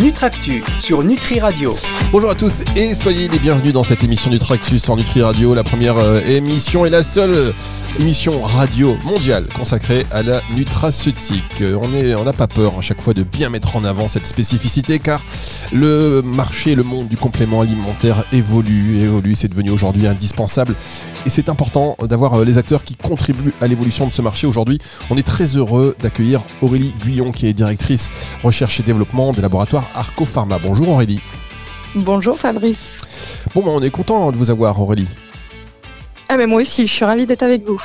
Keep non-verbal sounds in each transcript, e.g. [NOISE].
Nutractu sur Nutri Radio. Bonjour à tous et soyez les bienvenus dans cette émission Nutractus sur Nutri Radio, la première euh, émission et la seule euh, émission radio mondiale consacrée à la nutraceutique. Euh, est, on n'a pas peur à chaque fois de bien mettre en avant cette spécificité car le marché, le monde du complément alimentaire évolue, évolue, c'est devenu aujourd'hui indispensable et c'est important d'avoir les acteurs qui contribuent à l'évolution de ce marché. Aujourd'hui, on est très heureux d'accueillir Aurélie Guyon qui est directrice recherche et développement des laboratoires Arco Pharma. Bonjour Aurélie. Bonjour Fabrice. Bon, bah, on est content de vous avoir Aurélie. Ah mais moi aussi, je suis ravie d'être avec vous.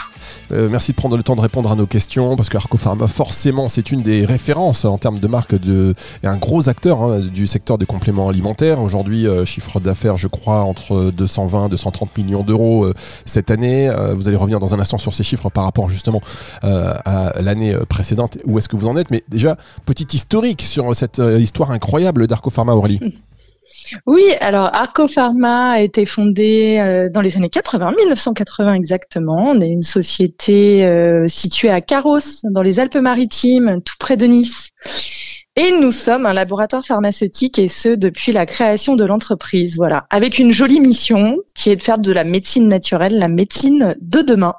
Euh, merci de prendre le temps de répondre à nos questions parce que Arco Pharma, forcément, c'est une des références en termes de marque de, et un gros acteur hein, du secteur des compléments alimentaires. Aujourd'hui, euh, chiffre d'affaires, je crois, entre 220 et 230 millions d'euros euh, cette année. vous allez revenir dans un instant sur ces chiffres par rapport justement à l'année précédente. Où est-ce que vous en êtes? Mais déjà, petit historique sur cette histoire incroyable d'Arco Pharma, Aurélie. [LAUGHS] Oui, alors Arco Pharma a été fondé euh, dans les années 80, 1980 exactement. On est une société euh, située à Carros, dans les Alpes-Maritimes, tout près de Nice. Et nous sommes un laboratoire pharmaceutique et ce depuis la création de l'entreprise, voilà, avec une jolie mission qui est de faire de la médecine naturelle la médecine de demain.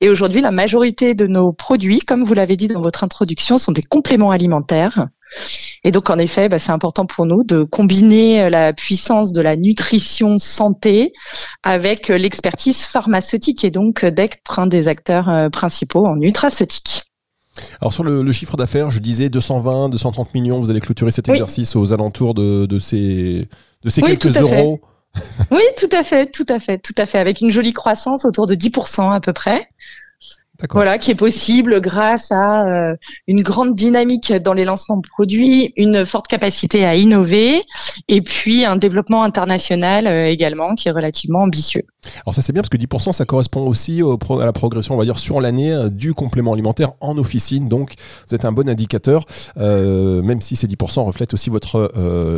Et aujourd'hui, la majorité de nos produits, comme vous l'avez dit dans votre introduction, sont des compléments alimentaires. Et donc, en effet, bah, c'est important pour nous de combiner euh, la puissance de la nutrition santé avec euh, l'expertise pharmaceutique et donc euh, d'être un des acteurs principaux en nutraceutique. Alors sur le, chiffre d'affaires, je disais 220, 230 millions, vous allez clôturer cet exercice aux alentours de, ces, de ces quelques euros. oui, tout à fait, tout à fait, tout à fait, avec une jolie croissance autour de 10% à peu près. Voilà, qui est possible grâce à euh, une grande dynamique dans les lancements de produits, une forte capacité à innover et puis un développement international euh, également qui est relativement ambitieux. Alors ça c'est bien parce que 10% ça correspond aussi au à la progression on va dire sur l'année euh, du complément alimentaire en officine donc vous êtes un bon indicateur même si ces 10% reflètent aussi votre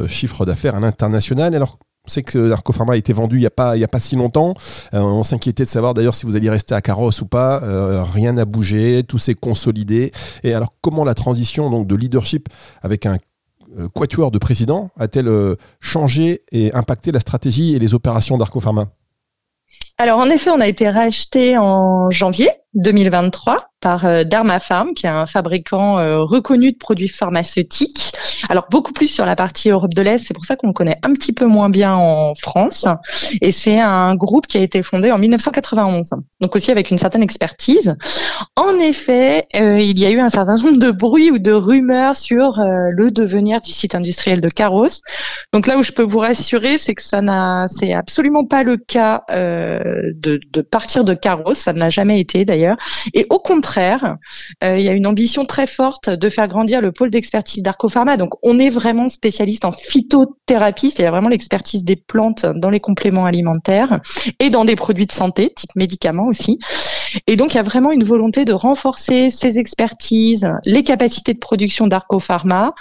chiffre d'affaires à l'international. Alors on sait que Pharma a été vendu il n'y a, pas, il a pas si longtemps. Euh, on s'inquiétait de savoir d'ailleurs si vous alliez rester à Carrosse ou pas. Euh, rien n'a bougé, tout s'est consolidé. Et alors, comment la transition donc, de leadership avec un euh, quatuor de président a-t-elle changé et impacté la stratégie et les opérations Pharma alors en effet, on a été racheté en janvier 2023 par euh, Dermapharm, qui est un fabricant euh, reconnu de produits pharmaceutiques. Alors beaucoup plus sur la partie Europe de l'Est, c'est pour ça qu'on le connaît un petit peu moins bien en France. Et c'est un groupe qui a été fondé en 1991, donc aussi avec une certaine expertise. En effet, euh, il y a eu un certain nombre de bruits ou de rumeurs sur le devenir du site industriel de Carros. Donc là où je peux vous rassurer, c'est que ça n'a, c'est absolument pas le cas de, de partir de Carros, ça n'a jamais été d'ailleurs et au contraire, euh, il y a une ambition très forte de faire grandir le pôle d'expertise d'Arcopharma. Donc, on est vraiment spécialiste en phytothérapie, c'est-à-dire vraiment l'expertise des plantes dans les compléments alimentaires et dans des produits de santé, type médicaments aussi. Et donc, il y a vraiment une volonté de renforcer ces expertises, les capacités de production d'Arcopharma,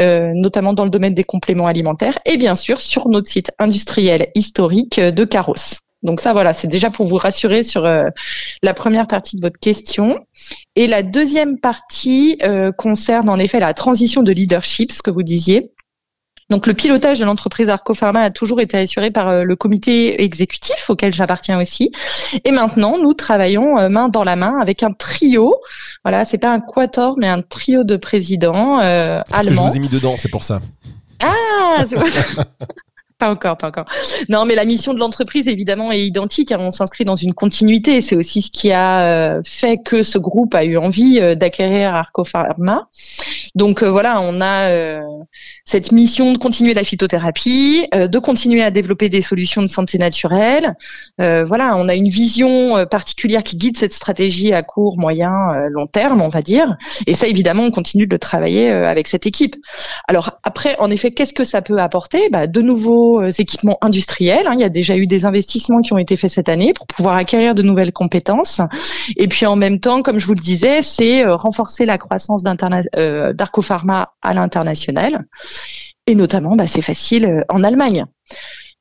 euh, notamment dans le domaine des compléments alimentaires, et bien sûr sur notre site industriel historique de Carros. Donc ça, voilà, c'est déjà pour vous rassurer sur euh, la première partie de votre question. Et la deuxième partie euh, concerne en effet la transition de leadership, ce que vous disiez. Donc le pilotage de l'entreprise Arcopharma a toujours été assuré par euh, le comité exécutif auquel j'appartiens aussi. Et maintenant, nous travaillons main dans la main avec un trio. Voilà, c'est pas un quator, mais un trio de présidents allemands. Parce que je vous ai mis dedans, c'est pour ça. Ah, c'est pour ça. [LAUGHS] [LAUGHS] Pas encore, pas encore. Non, mais la mission de l'entreprise, évidemment, est identique. Hein. On s'inscrit dans une continuité. C'est aussi ce qui a euh, fait que ce groupe a eu envie euh, d'acquérir Arco Pharma. Donc euh, voilà, on a cette mission de continuer la phytothérapie, de continuer à développer des solutions de santé naturelle. voilà, on a une vision particulière qui guide cette stratégie à court, moyen, long terme, on va dire. Et ça, évidemment, on continue de le travailler avec cette équipe. Alors après, en effet, qu'est-ce que ça peut apporter? Bah, De nouveau euh, équipements industriels. Hein. Il y a déjà eu des investissements qui ont été faits cette année pour pouvoir acquérir de nouvelles compétences. Et puis en même temps, comme je vous le disais, c'est euh, renforcer la croissance euh, d'Arcopharma à l'international. Et notamment, bah, c'est facile en Allemagne.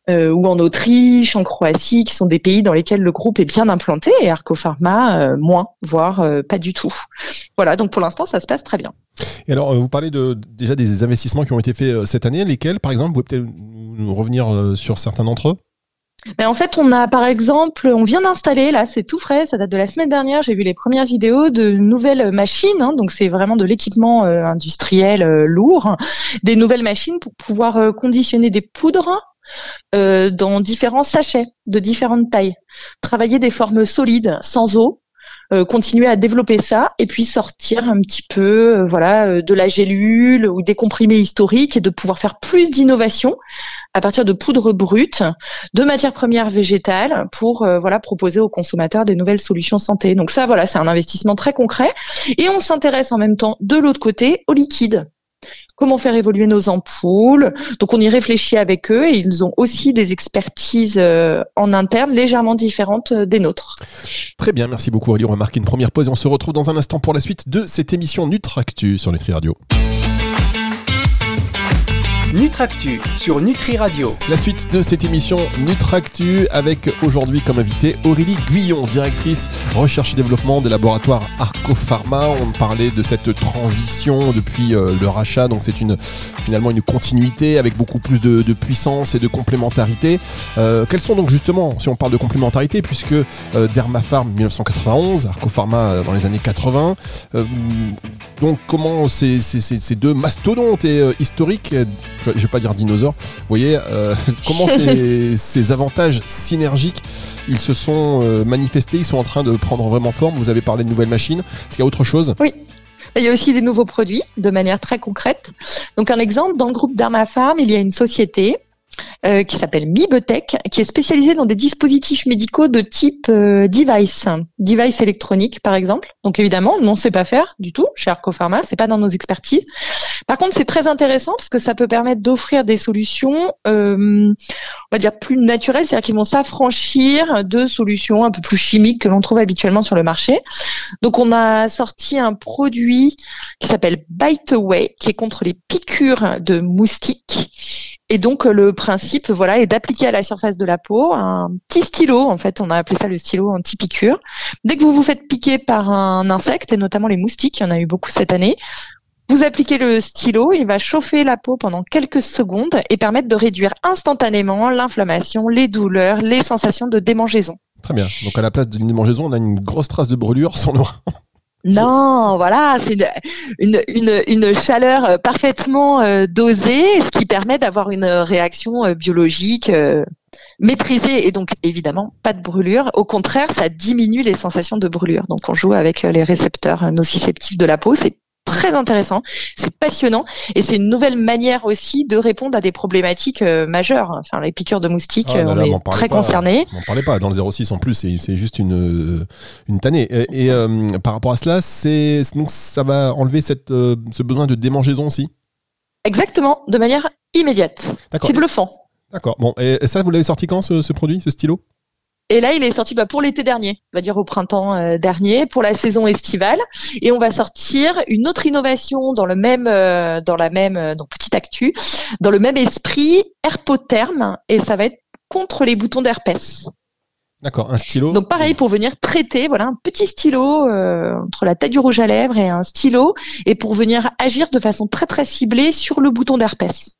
Euh, ou en Autriche, en Croatie, qui sont des pays dans lesquels le groupe est bien implanté, et Arcopharma euh, moins, voire euh, pas du tout. Voilà, donc pour l'instant, ça se passe très bien. Et alors, vous parlez de, déjà des investissements qui ont été faits cette année, lesquels, par exemple, vous pouvez peut-être nous revenir sur certains d'entre eux? Mais en fait, on a par exemple, on vient d'installer, là, c'est tout frais, ça date de la semaine dernière, j'ai vu les premières vidéos de nouvelles machines, hein, donc c'est vraiment de l'équipement industriel lourd, des nouvelles machines pour pouvoir conditionner des poudres euh, dans différents sachets de différentes tailles. Travailler des formes solides, sans eau, euh, continuer à développer ça et puis sortir un petit peu euh, voilà de la gélule ou des comprimés historiques et de pouvoir faire plus d'innovation à partir de poudre brute, de matières premières végétales pour voilà proposer aux consommateurs des nouvelles solutions santé. Donc ça voilà, c'est un investissement très concret et on s'intéresse en même temps de l'autre côté au liquide comment faire évoluer nos ampoules. Donc on y réfléchit avec eux et ils ont aussi des expertises euh, en interne légèrement différentes euh, des nôtres. Très bien, merci beaucoup Aurélie. On va marquer une première pause et on se retrouve dans un instant pour la suite de cette émission Nutractu sur Nutri Radio. Nutractu sur Nutri Radio. La suite de cette émission Nutractu avec aujourd'hui comme invité Aurélie Guyon, directrice recherche et développement des laboratoires Arcopharma. On parlait de cette transition depuis euh, le rachat, donc c'est finalement une continuité avec beaucoup plus de, puissance et de complémentarité. Euh, quels sont donc justement, si on parle de complémentarité, puisque euh, Dermapharm 1991, Arcopharma euh, dans les années 80, donc comment ces, deux mastodontes historiques je, ne vais pas dire dinosaures. Vous voyez euh, [LAUGHS] comment [LAUGHS] ces, avantages synergiques ils se sont euh, manifestés, ils sont en train de prendre vraiment forme. Vous avez parlé de nouvelles machines. Est-ce qu'il y a autre chose? Oui. Il y a aussi des nouveaux produits de manière très concrète. Donc un exemple, dans le groupe Dermafarm, il y a une société euh, qui s'appelle Mibetech, qui est spécialisée dans des dispositifs médicaux de type euh, device, device électronique par exemple. Donc évidemment, on ne sait pas faire du tout chez Arcopharma, c'est pas dans nos expertises. Par contre, c'est très intéressant parce que ça peut permettre d'offrir des solutions, euh, on va dire plus naturelles, c'est-à-dire qu'ils vont s'affranchir de solutions un peu plus chimiques que l'on trouve habituellement sur le marché. Donc on a sorti un produit qui s'appelle Bite Away, qui est contre les piqûres de moustiques et donc le principe, voilà, est d'appliquer à la surface de la peau un petit stylo. En fait, on a appelé ça le stylo anti-piqûre. Dès que vous vous faites piquer par un insecte, et notamment les moustiques, il y en a eu beaucoup cette année, vous appliquez le stylo, il va chauffer la peau pendant quelques secondes et permettre de réduire instantanément l'inflammation, les douleurs, les sensations de démangeaison. Très bien. Donc à la place d'une démangeaison, on a une grosse trace de brûlure noir. [LAUGHS] Non, voilà, c'est une, une, une, chaleur euh, parfaitement euh, dosée, ce qui permet d'avoir une réaction euh, biologique maîtrisée et donc évidemment pas de brûlure. Au contraire, ça diminue les sensations de brûlure. Donc on joue avec les récepteurs nociceptifs de la peau, très intéressant, c'est passionnant et c'est une nouvelle manière aussi de répondre à des problématiques euh, majeures. Enfin, les piqûres de moustiques, oh on est très concernés. On parlait pas dans le 06 en plus, c'est juste une euh, une tannée. Et, euh, par rapport à cela, c'est donc ça va enlever cette ce besoin de démangeaison aussi? Exactement, de manière immédiate. C'est bluffant. D'accord. Bon, et ça, vous l'avez sorti quand ce produit, ce stylo? Et là, il est sorti bah, pour l'été dernier, on va dire au printemps euh, dernier, pour la saison estivale. Et on va sortir une autre innovation dans le même, euh, dans la même, euh, donc petite actu, dans le même esprit, Herpotherme, et ça va être contre les boutons d'herpès. D'accord, un stylo. Donc pareil pour venir traiter, voilà un petit stylo entre la tête du rouge à lèvres et un stylo, et pour venir agir de façon très très ciblée sur le bouton d'herpès.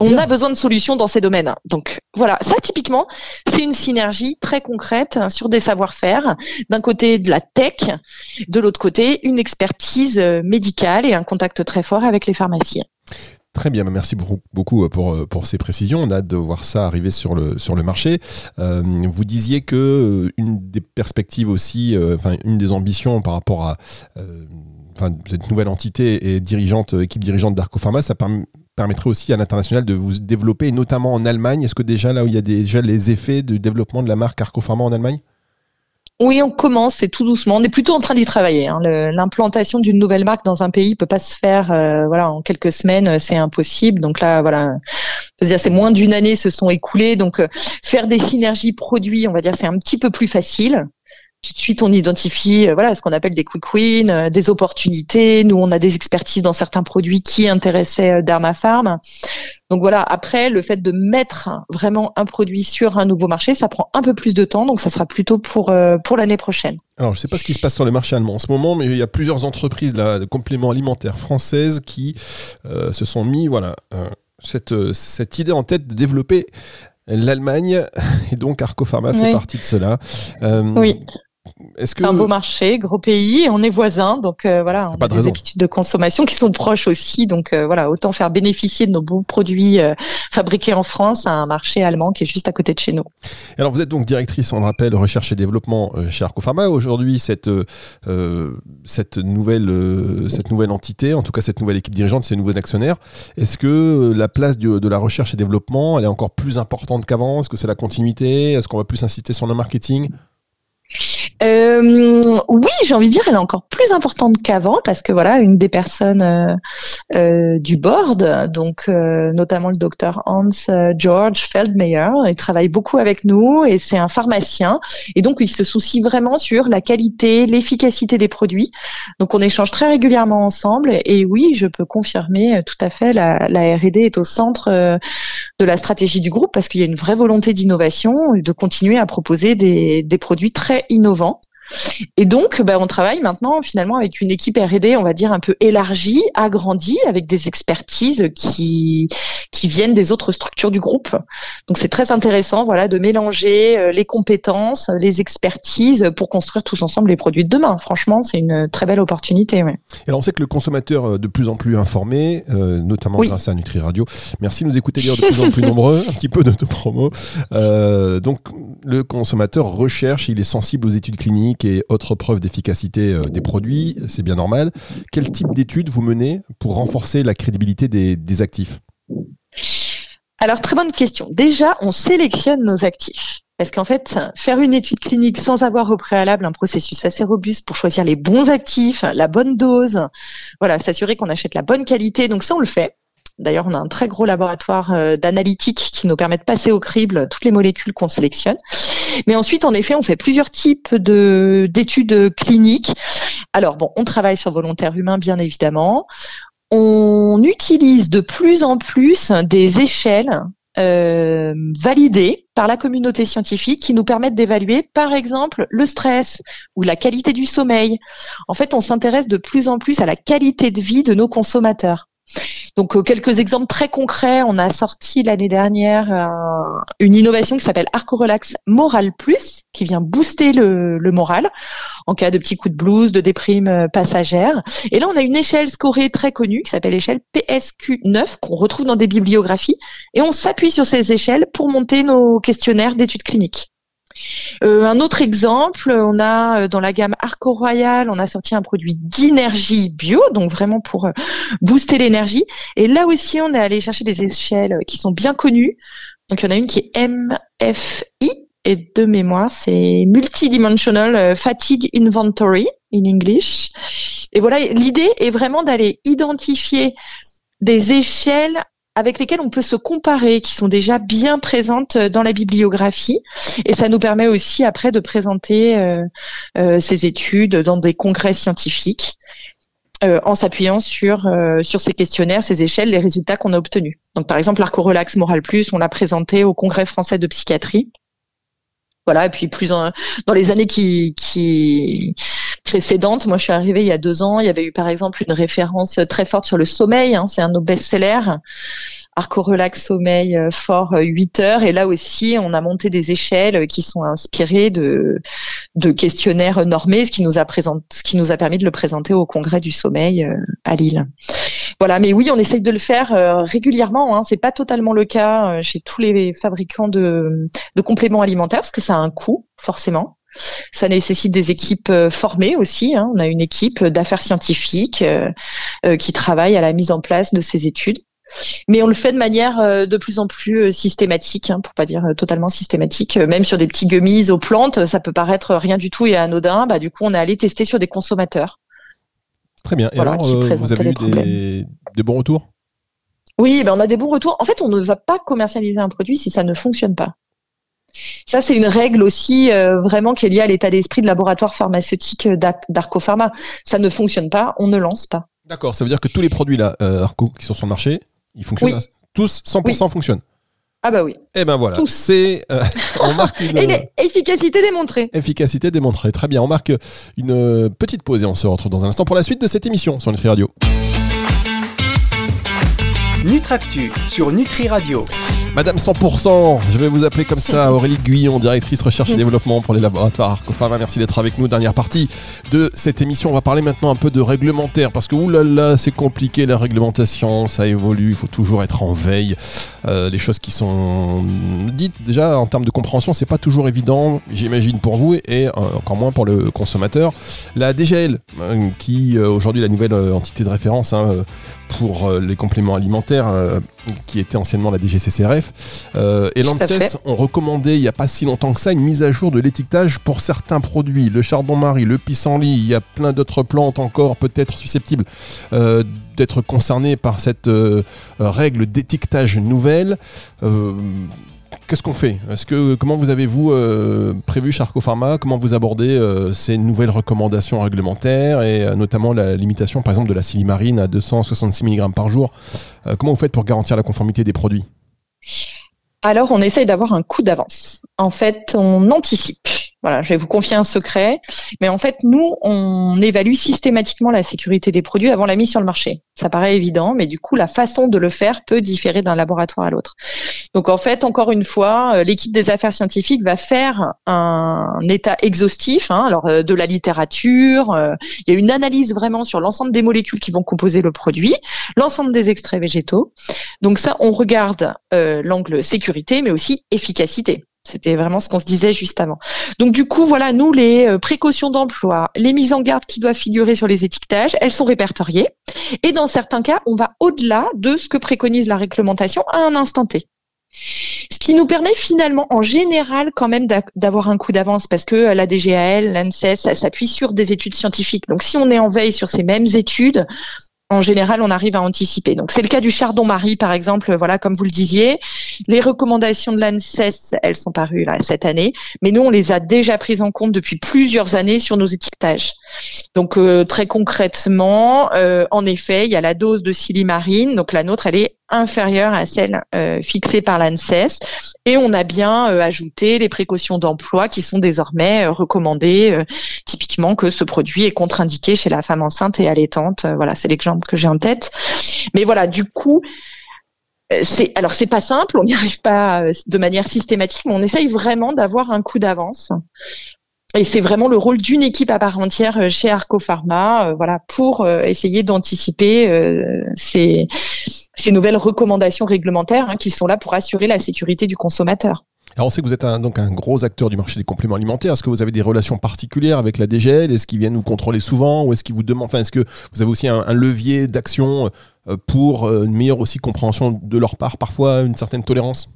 On a besoin de solutions dans ces domaines. Donc voilà, ça typiquement, c'est une synergie très concrète sur des savoir-faire. D'un côté de la tech, de l'autre côté une expertise euh, médicale et un contact très fort avec les pharmacies. Très bien, merci beaucoup pour, euh, pour ces précisions. On a hâte de voir ça arriver sur le, sur le marché. Euh, vous disiez que une des perspectives aussi, enfin une des ambitions par rapport à cette nouvelle entité et dirigeante, équipe dirigeante d'Arcopharma, ça permet permettrait aussi à l'international de vous développer, notamment en Allemagne. Est-ce que déjà là où il y a déjà les effets de développement de la marque Arcopharma en Allemagne? Oui, on commence, c'est tout doucement. On est plutôt en train d'y travailler. Hein. L'implantation d'une nouvelle marque dans un pays peut pas se faire, euh, voilà, en quelques semaines, c'est impossible. Donc là, voilà, c'est moins d'une année se sont écoulées. Donc euh, faire des synergies produits, on va dire, c'est un petit peu plus facile tout de suite on identifie voilà ce qu'on appelle des quick wins, des opportunités. Nous, on a des expertises dans certains produits qui intéressaient Dermafarm. Donc voilà, après, le fait de mettre vraiment un produit sur un nouveau marché, ça prend un peu plus de temps, donc ça sera plutôt pour, pour l'année prochaine. Alors, je ne sais pas ce qui se passe sur le marché allemand en ce moment, mais il y a plusieurs entreprises là, de compléments alimentaires françaises qui se sont mis voilà, cette, cette idée en tête de développer l'Allemagne, [LAUGHS] et donc Arco Pharma fait partie de cela. Euh, oui. Est-ce que... un beau marché, gros pays, on est voisins, donc euh, voilà, on a, des habitudes de consommation qui sont proches aussi, donc euh, voilà, autant faire bénéficier de nos beaux produits euh, fabriqués en France à un marché allemand qui est juste à côté de chez nous. Alors vous êtes donc directrice, on le rappelle, recherche et développement chez Arcopharma. Aujourd'hui, cette cette nouvelle cette nouvelle entité, en tout cas cette nouvelle équipe dirigeante, ces nouveaux actionnaires, est-ce que la place de, de la recherche et développement, elle est encore plus importante qu'avant? Est-ce que c'est la continuité? Est-ce qu'on va plus insister sur le marketing? Euh, oui, j'ai envie de dire, elle est encore plus importante qu'avant parce que voilà, une des personnes euh, euh du board, donc notamment le docteur Hans George Feldmeyer, il travaille beaucoup avec nous et c'est un pharmacien. Et donc il se soucie vraiment sur la qualité, l'efficacité des produits. Donc on échange très régulièrement ensemble. Et oui, je peux confirmer tout à fait la, R&D est au centre de la stratégie du groupe parce qu'il y a une vraie volonté d'innovation de continuer à proposer des produits très innovants et donc, bah, on travaille maintenant finalement avec une équipe R&D, on va dire un peu élargie, agrandie, avec des expertises qui qui viennent des autres structures du groupe. Donc, c'est très intéressant, voilà, de mélanger euh, les compétences, les expertises pour construire tous ensemble les produits de demain. Franchement, c'est une très belle opportunité. Ouais. Et alors, on sait que le consommateur euh, de plus en plus informé, euh, notamment grâce à Nutri Radio. Merci de nous écouter de plus en plus [LAUGHS] nombreux. Un petit peu de promo. Euh, donc, le consommateur recherche, il est sensible aux études cliniques et autres preuves d'efficacité euh, des produits, c'est bien normal. Quel type d'études vous menez pour renforcer la crédibilité des, actifs? Alors, très bonne question. Déjà, on sélectionne nos actifs. Parce qu'en fait, faire une étude clinique sans avoir au préalable un processus assez robuste pour choisir les bons actifs, la bonne dose, voilà, s'assurer qu'on achète la bonne qualité. Donc ça, on le fait. D'ailleurs, on a un très gros laboratoire euh, d'analytique qui nous permet de passer au crible toutes les molécules qu'on sélectionne. Mais ensuite, en effet, on fait plusieurs types de d'études cliniques. Alors bon, on travaille sur volontaire humain, bien évidemment. On utilise de plus en plus des échelles euh, validées par la communauté scientifique qui nous permettent d'évaluer, par exemple, le stress ou la qualité du sommeil. En fait, on s'intéresse de plus en plus à la qualité de vie de nos consommateurs. Donc euh, quelques exemples très concrets, on a sorti l'année dernière euh, une innovation qui s'appelle Arco-Relax Moral Plus, qui vient booster le, moral en cas de petits coups de blues, de déprime euh, passagère. Et là, on a une échelle scorée très connue qui s'appelle l'échelle PSQ9 qu'on retrouve dans des bibliographies, et on s'appuie sur ces échelles pour monter nos questionnaires d'études cliniques. Euh, un autre exemple, on a euh, dans la gamme Arco Royal, on a sorti un produit d'énergie bio, donc vraiment pour euh, booster l'énergie. Et là aussi, on est allé chercher des échelles qui sont bien connues. Donc il y en a une qui est MFI et de mémoire, c'est Multidimensional Fatigue Inventory in English. Et voilà, l'idée est vraiment d'aller identifier des échelles avec lesquelles on peut se comparer, qui sont déjà bien présentes dans la bibliographie. Et ça nous permet aussi après de présenter euh, euh, ces études dans des congrès scientifiques. Euh, en s'appuyant sur sur ces questionnaires, ces échelles, les résultats qu'on a obtenus. Donc par exemple, l'Arco Relax Moral Plus, on l'a présenté au Congrès français de psychiatrie. Voilà, et puis plus dans les années qui qui précédentes. Moi, je suis arrivée il y a deux ans. Il y avait eu par exemple une référence très forte sur le sommeil. Hein, c'est un de nos best-sellers. Arco Relax Sommeil euh, fort 8 euh, heures. Et là aussi, on a monté des échelles qui sont inspirées de, de questionnaires normés, ce qui nous a présent, ce qui nous a permis de le présenter au congrès du sommeil euh, à Lille. Voilà, mais oui, on essaye de le faire régulièrement. Hein. C'est pas totalement le cas chez tous les fabricants de, de compléments alimentaires parce que ça a un coût, forcément. Ça nécessite des équipes euh, formées aussi. Hein. On a une équipe d'affaires scientifiques euh, euh, qui travaille à la mise en place de ces études. Mais on le fait de manière de plus en plus systématique, hein, pour pas dire totalement systématique. Même sur des petits gummies aux plantes, ça peut paraître rien du tout et anodin. Bah, du coup, on est allé tester sur des consommateurs. Très bien. Et alors, vous avez eu des, des, bons retours? Oui, ben on a des bons retours. En fait, on ne va pas commercialiser un produit si ça ne fonctionne pas. Ça, c'est une règle aussi vraiment qui est liée à l'état d'esprit de laboratoire pharmaceutique d'Arco Pharma. Ça ne fonctionne pas, on ne lance pas. D'accord, ça veut dire que tous les produits là, Arco qui sont sur le marché, ils fonctionnent Tous 100% fonctionnent ah bah oui. Eh ben voilà, c'est euh, [LAUGHS] on marque une efficacité démontrée. Efficacité démontrée, très bien. On marque une petite pause et on se retrouve dans un instant pour la suite de cette émission sur Nutri Radio. Nutractu sur Nutri Radio. Madame 100%, je vais vous appeler comme ça, Aurélie Guyon, directrice recherche et développement pour les laboratoires Arcopharma. Merci d'être avec nous. Dernière partie de cette émission. On va parler maintenant un peu de réglementaire parce que oulala, c'est compliqué la réglementation, ça évolue, il faut toujours être en veille. Euh, les choses qui sont dites déjà en termes de compréhension, c'est pas toujours évident, j'imagine pour vous et euh, encore moins pour le consommateur. La DGL, euh, qui aujourd'hui la nouvelle entité de référence hein, pour les compléments alimentaires, qui était anciennement la DGCCRF. Euh, et l'ANSES ont recommandé il n'y a pas si longtemps que ça une mise à jour de l'étiquetage pour certains produits. Le chardon-marie, le pissenlit, il y a plein d'autres plantes encore peut-être susceptibles euh, d'être concernées par cette euh, règle d'étiquetage nouvelle. Qu'est-ce qu'on fait? Est-ce que comment vous avez-vous euh, prévu Charco Pharma? Comment vous abordez euh, ces nouvelles recommandations réglementaires et euh, notamment la limitation, par exemple, de la silimarine à 266 mg par jour? Comment vous faites pour garantir la conformité des produits? Alors, on essaye d'avoir un coup d'avance. En fait, on anticipe. Voilà, je vais vous confier un secret, mais en fait, nous, on évalue systématiquement la sécurité des produits avant la mise sur le marché. Ça paraît évident, mais du coup, la façon de le faire peut différer d'un laboratoire à l'autre. Donc, en fait, encore une fois, euh, l'équipe des affaires scientifiques va faire un état exhaustif, hein, alors euh, de la littérature. Euh, il y a une analyse vraiment sur l'ensemble des molécules qui vont composer le produit, l'ensemble des extraits végétaux. Donc ça, on regarde l'angle sécurité, mais aussi efficacité. C'était vraiment ce qu'on se disait juste avant. Donc du coup, voilà, nous, les euh, précautions d'emploi, les mises en garde qui doivent figurer sur les étiquetages, elles sont répertoriées. Et dans certains cas, on va au-delà de ce que préconise la réglementation à un instant T. Ce qui nous permet finalement, en général, quand même d'avoir un coup d'avance parce que la DGAL, l'ANSES, ça s'appuie sur des études scientifiques. Donc, si on est en veille sur ces mêmes études, en général, on arrive à anticiper. Donc, c'est le cas du chardon-marie, par exemple, voilà, comme vous le disiez. Les recommandations de l'ANSES, elles sont parues cette année, mais nous, on les a déjà prises en compte depuis plusieurs années sur nos étiquetages. Donc, euh, très concrètement, euh, en effet, il y a la dose de silimarine. Donc, la nôtre, elle est inférieure à celle euh, fixée par l'ANSES. Et on a bien ajouté les précautions d'emploi qui sont désormais recommandées, typiquement que ce produit est contre-indiqué chez la femme enceinte et allaitante. voilà, c'est l'exemple que j'ai en tête. Mais voilà, du coup, euh, c'est alors c'est pas simple, on n'y arrive pas euh, de manière systématique, mais on essaye vraiment d'avoir un coup d'avance. Et c'est vraiment le rôle d'une équipe à part entière euh, chez Arco Pharma, voilà, pour essayer d'anticiper ces, ces, nouvelles recommandations réglementaires hein, qui sont là pour assurer la sécurité du consommateur. Alors on sait que vous êtes un, donc un gros acteur du marché des compléments alimentaires. Est-ce que vous avez des relations particulières avec la DGL Est-ce qu'ils viennent vous contrôler souvent? Ou est-ce qu'ils vous demandent Enfin, est-ce que vous avez aussi un, levier d'action euh, pour euh, une meilleure aussi compréhension de leur part, parfois une certaine tolérance?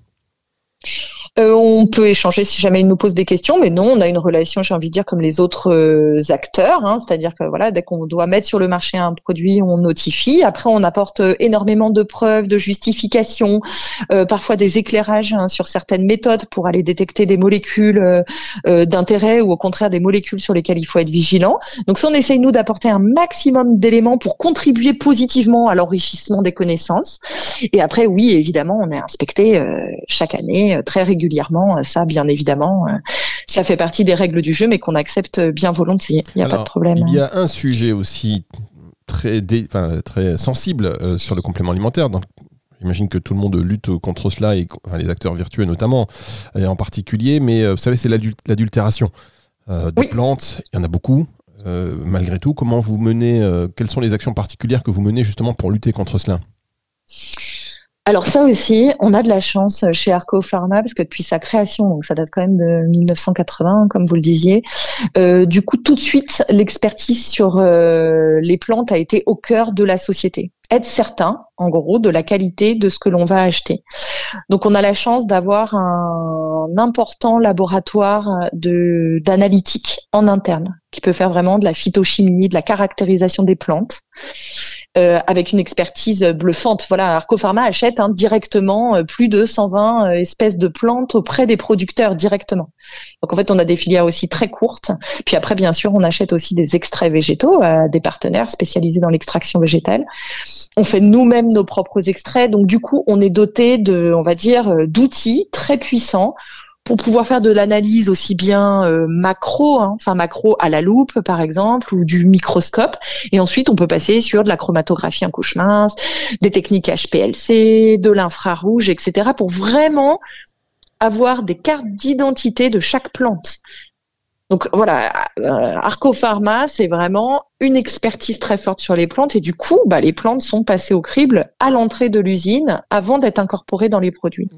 Euh, on peut échanger si jamais ils nous posent des questions, mais non, on a une relation, j'ai envie de dire, comme les autres euh, acteurs. Hein, C'est-à-dire que voilà, dès qu'on doit mettre sur le marché un produit, on notifie. Après, on apporte euh, énormément de preuves, de justifications, parfois des éclairages hein, sur certaines méthodes pour aller détecter des molécules d'intérêt ou au contraire des molécules sur lesquelles il faut être vigilant. Donc ça, on essaye nous d'apporter un maximum d'éléments pour contribuer positivement à l'enrichissement des connaissances. Et après, oui, évidemment, on est inspecté chaque année très régulièrement régulièrement. Ça, bien évidemment, euh, ça fait partie des règles du jeu, mais qu'on accepte bien volontiers. Il n'y a pas de problème. Il y a un sujet aussi très, très sensible euh, sur le complément alimentaire. Donc, J'imagine que tout le monde lutte contre cela, et les acteurs virtueux notamment, et en particulier. Mais euh, vous savez, c'est l'adultération des plantes. Il y en a beaucoup. malgré tout, comment vous menez Quelles sont les actions particulières que vous menez justement pour lutter contre cela? Alors ça aussi, on a de la chance chez Arco Pharma parce que depuis sa création, donc ça date quand même de 1980, comme vous le disiez. Euh, du coup, tout de suite, l'expertise sur euh, les plantes a été au cœur de la société. Être certain, en gros, de la qualité de ce que l'on va acheter. Donc, on a la chance d'avoir un important laboratoire d'analytique en interne qui peut faire vraiment de la phytochimie, de la caractérisation des plantes, euh, avec une expertise bluffante. Voilà, Arcopharma achète hein, directement euh, plus de 120 euh, espèces de plantes auprès des producteurs directement. Donc en fait, on a des filières aussi très courtes. Puis après, bien sûr, on achète aussi des extraits végétaux à des partenaires spécialisés dans l'extraction végétale. On fait nous-mêmes nos propres extraits. Donc du coup, on est doté de, on va dire, d'outils très puissants pour pouvoir faire de l'analyse aussi bien euh, macro, hein, enfin macro à la loupe par exemple, ou du microscope. Et ensuite, on peut passer sur de la chromatographie en couche mince, des techniques HPLC, de l'infrarouge, etc. pour vraiment avoir des cartes d'identité de chaque plante. Donc voilà, euh, Arcopharma, c'est vraiment une expertise très forte sur les plantes et du coup, bah, les plantes sont passées au crible à l'entrée de l'usine avant d'être incorporées dans les produits.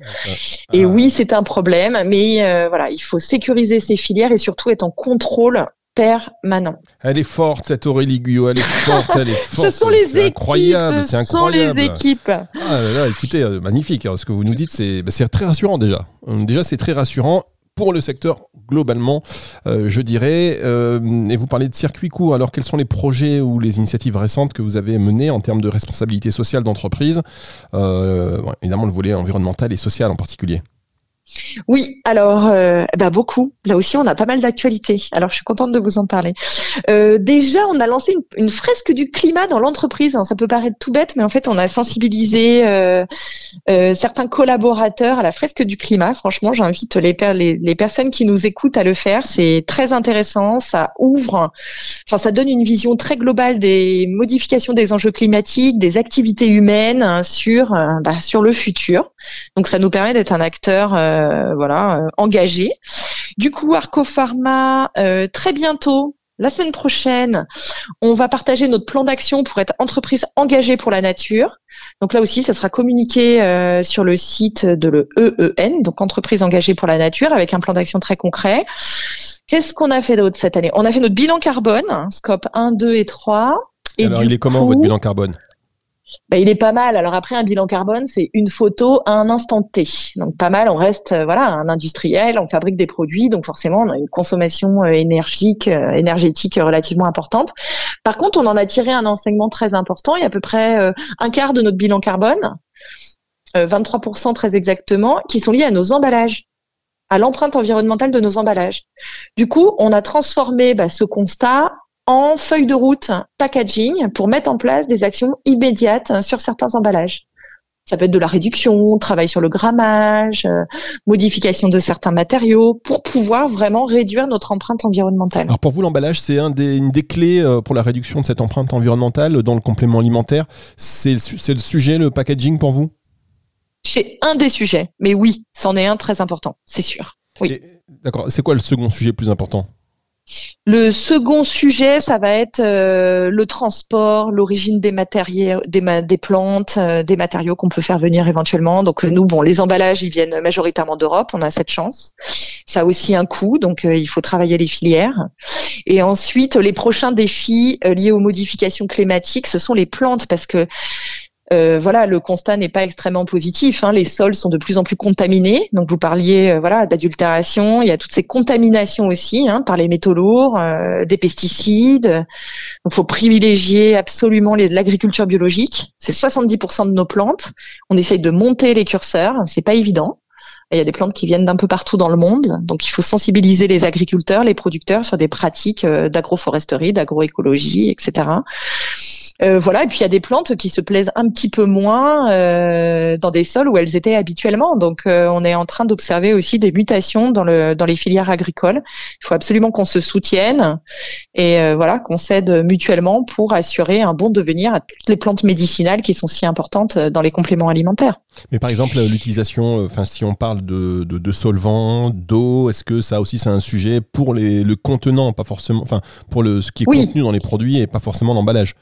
Et oui, c'est un problème, mais euh, voilà, il faut sécuriser ces filières et surtout être en contrôle permanent. Elle est forte, cette Aurélie Guyot, elle est forte, elle est [LAUGHS] forte. ce sont les équipes, incroyable, ce sont les équipes. Ah là là, écoutez, euh, magnifique, hein, ce que vous nous dites, c'est bah, très rassurant déjà. Déjà, c'est très rassurant pour le secteur globalement, euh, je dirais. Euh, et vous parlez de circuit court. Alors, quels sont les projets ou les initiatives récentes que vous avez menées en termes de responsabilité sociale d'entreprise? Euh, Évidemment, le volet environnemental et social en particulier. Oui, alors euh, bah beaucoup. Là aussi, on a pas mal d'actualités. Alors, je suis contente de vous en parler. Euh, déjà, on a lancé une, fresque du climat dans l'entreprise. Ça peut paraître tout bête, mais en fait, on a sensibilisé euh, certains collaborateurs à la fresque du climat. Franchement, j'invite les, personnes qui nous écoutent à le faire. C'est très intéressant. Ça ouvre, enfin, ça donne une vision très globale des modifications des enjeux climatiques, des activités humaines hein, sur bah, sur le futur. Donc, ça nous permet d'être un acteur voilà, euh, engagé. Du coup, Arco Pharma, euh, très bientôt, la semaine prochaine, on va partager notre plan d'action pour être entreprise engagée pour la nature. Donc là aussi, ça sera communiqué sur le site de l'EEN, donc entreprise engagée pour la nature, avec un plan d'action très concret. Qu'est-ce qu'on a fait d'autre cette année? On a fait notre bilan carbone, hein, scope 1, 2 et 3. Et Alors, il est comment votre bilan carbone? Bah, il est pas mal. Alors après, un bilan carbone, c'est une photo à un instant T. Donc pas mal. On reste euh, voilà un industriel, on fabrique des produits, donc forcément on a une consommation euh, énergique, euh, énergétique relativement importante. Par contre, on en a tiré un enseignement très important. Il y a à peu près un quart de notre bilan carbone, 23% très exactement, qui sont liés à nos emballages à l'empreinte environnementale de nos emballages. Du coup, on a transformé bah, ce constat en feuille de route packaging pour mettre en place des actions immédiates sur certains emballages. Ça peut être de la réduction, travail sur le grammage, euh, modification de certains matériaux pour pouvoir vraiment réduire notre empreinte environnementale. Alors pour vous, l'emballage, c'est un des, une des clés euh, pour la réduction de cette empreinte environnementale dans le complément alimentaire. C'est le, le sujet, le packaging pour vous? C'est un des sujets, mais oui, c'en est un très important, c'est sûr. Oui. D'accord. C'est quoi le second sujet plus important? Le second sujet, ça va être euh, le transport, l'origine des matériaux, des, des plantes, euh, des matériaux qu'on peut faire venir éventuellement. Donc nous, bon, les emballages, ils viennent majoritairement d'Europe. On a cette chance. Ça a aussi un coût, donc euh, il faut travailler les filières. Et ensuite, les prochains défis liés aux modifications climatiques, ce sont les plantes, parce que euh, voilà, le constat n'est pas extrêmement positif. Hein. Les sols sont de plus en plus contaminés. Donc vous parliez euh, voilà d'adultération. Il y a toutes ces contaminations aussi hein, par les métaux lourds, euh, des pesticides. Il faut privilégier absolument l'agriculture biologique. C'est 70% de nos plantes. On essaye de monter les curseurs. C'est pas évident. Il y a des plantes qui viennent d'un peu partout dans le monde, donc il faut sensibiliser les agriculteurs, les producteurs sur des pratiques d'agroforesterie, d'agroécologie, etc. Euh, voilà, et puis il y a des plantes qui se plaisent un petit peu moins euh, dans des sols où elles étaient habituellement. Donc euh, on est en train d'observer aussi des mutations dans, le, dans les filières agricoles. Il faut absolument qu'on se soutienne et voilà, qu'on s'aide mutuellement pour assurer un bon devenir à toutes les plantes médicinales qui sont si importantes dans les compléments alimentaires. Mais par exemple, l'utilisation, enfin si on parle de, de, solvants, d'eau, est-ce que ça aussi c'est un sujet pour les, le contenant, pas forcément, enfin pour le, ce qui est contenu dans les produits et pas forcément l'emballage?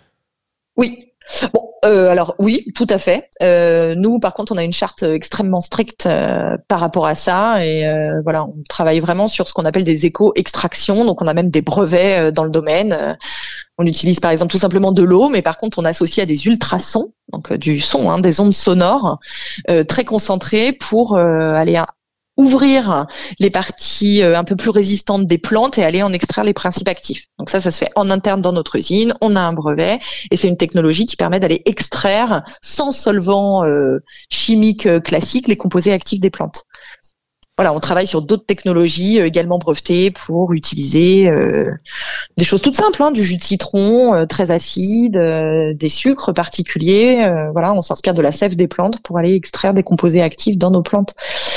Oui. Bon, euh, alors oui, tout à fait. Euh, nous, par contre, on a une charte extrêmement stricte euh, par rapport à ça, et voilà, on travaille vraiment sur ce qu'on appelle des éco-extractions. Donc, on a même des brevets dans le domaine. On utilise par exemple tout simplement de l'eau, mais par contre, on associe à des ultrasons, donc du son, hein, des ondes sonores très concentrées pour aller ouvrir les parties un peu plus résistantes des plantes et aller en extraire les principes actifs. Donc ça, ça se fait en interne dans notre usine. On a un brevet et c'est une technologie qui permet d'aller extraire sans solvant chimique classique les composés actifs des plantes voilà, on travaille sur d'autres technologies euh, également brevetées pour utiliser euh, des choses toutes simples, hein, du jus de citron euh, très acide, des sucres particuliers. voilà, on s'inspire de la sève des plantes pour aller extraire des composés actifs dans nos plantes.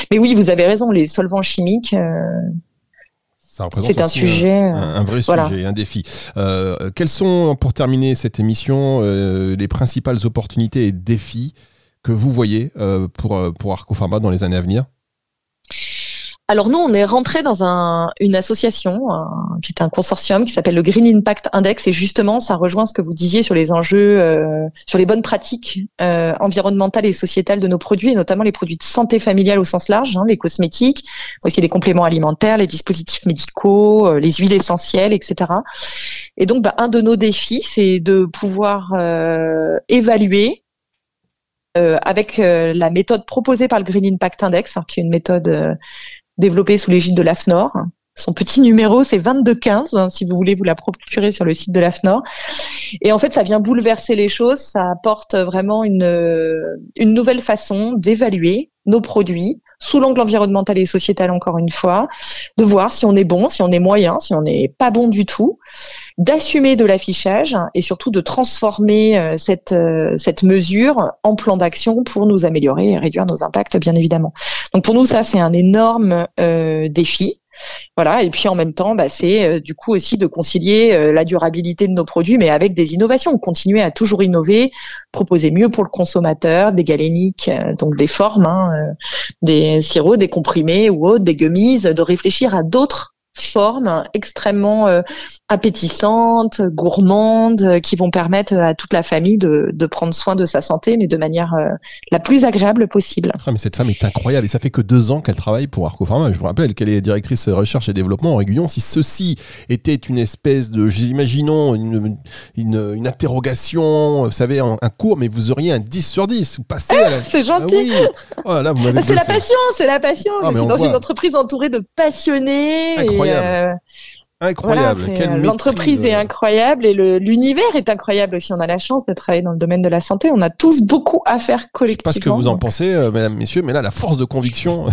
Mais oui, vous avez raison, les solvants chimiques. c'est un sujet, un, vrai sujet, un défi. quelles sont, pour terminer cette émission, les principales opportunités et défis que vous voyez pour, pour Arco Pharma dans les années à venir? Alors nous, on est rentré dans une association qui est un consortium qui s'appelle le Green Impact Index et justement, ça rejoint ce que vous disiez sur les enjeux, euh, sur les bonnes pratiques euh, environnementales et sociétales de nos produits, et notamment les produits de santé familiale au sens large, hein, les cosmétiques, aussi les compléments alimentaires, les dispositifs médicaux, euh, les huiles essentielles, etc. Et donc, bah, un de nos défis, c'est de pouvoir évaluer avec la méthode proposée par le Green Impact Index, hein, qui est une méthode développé sous l'égide de l'AFNOR. Son petit numéro, c'est 2215, hein, si vous voulez vous la procurer sur le site de l'AFNOR. Et en fait, ça vient bouleverser les choses, ça apporte vraiment une nouvelle façon d'évaluer nos produits sous l'angle environnemental et sociétal, encore une fois, de voir si on est bon, si on est moyen, si on n'est pas bon du tout, d'assumer de l'affichage et surtout de transformer euh, cette, euh, cette mesure en plan d'action pour nous améliorer et réduire nos impacts, bien évidemment. Donc pour nous, ça, c'est un énorme euh, défi. Voilà, et puis en même temps, bah, c'est du coup aussi de concilier la durabilité de nos produits, mais avec des innovations, continuer à toujours innover, proposer mieux pour le consommateur, des galéniques, donc des formes, hein, des sirops, des comprimés ou autres, des gummies, de réfléchir à d'autres formes extrêmement euh, appétissantes, gourmandes, euh, qui vont permettre à toute la famille de, de, prendre soin de sa santé, mais de manière euh, la plus agréable possible. Ah, mais cette femme est incroyable et ça fait que deux ans qu'elle travaille pour Arco Pharma. Je vous rappelle qu'elle est directrice recherche et développement en Régulion. Si ceci était une espèce de, imaginons, une, une, une, interrogation, vous savez, un, cours, mais vous auriez un 10 sur 10. Vous passez la... C'est gentil. Ah oui. oh, c'est la passion, c'est la passion. Ah, je suis dans une entreprise entourée de passionnés. Incroyable. Incroyable. L'entreprise est incroyable et l'univers est incroyable aussi. On a la chance de travailler dans le domaine de la santé. On a tous beaucoup à faire collectivement. Je sais pas ce que vous en pensez, euh, mesdames, messieurs, mais là, la force de conviction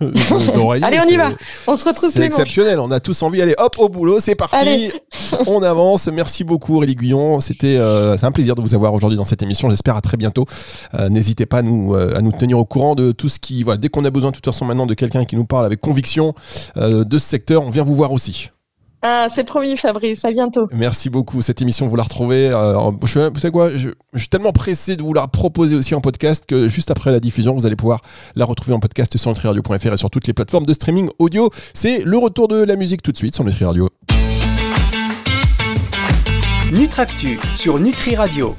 [LAUGHS] d'Aurélie. [LAUGHS] Allez, on y va. On se retrouve C'est exceptionnel. On a tous envie d'aller hop au boulot. C'est parti. [LAUGHS] on avance. Merci beaucoup, Aurélie Guyon. C'était euh, un plaisir de vous avoir aujourd'hui dans cette émission. J'espère à très bientôt. Euh, n'hésitez pas à nous, à nous tenir au courant de tout ce qui. Voilà, dès qu'on a besoin de toute façon maintenant de quelqu'un qui nous parle avec conviction de ce secteur, on vient vous voir aussi. Ah, c'est promis, Fabrice. À bientôt. Merci beaucoup. Cette émission, vous la retrouvez. Euh, je, vous savez quoi je, suis tellement pressé de vous la proposer aussi en podcast que juste après la diffusion, vous allez pouvoir la retrouver en podcast sur nutriradio.fr et sur toutes les plateformes de streaming audio. C'est le retour de la musique tout de suite sur Nutri Radio. Nutractu sur Nutri Radio.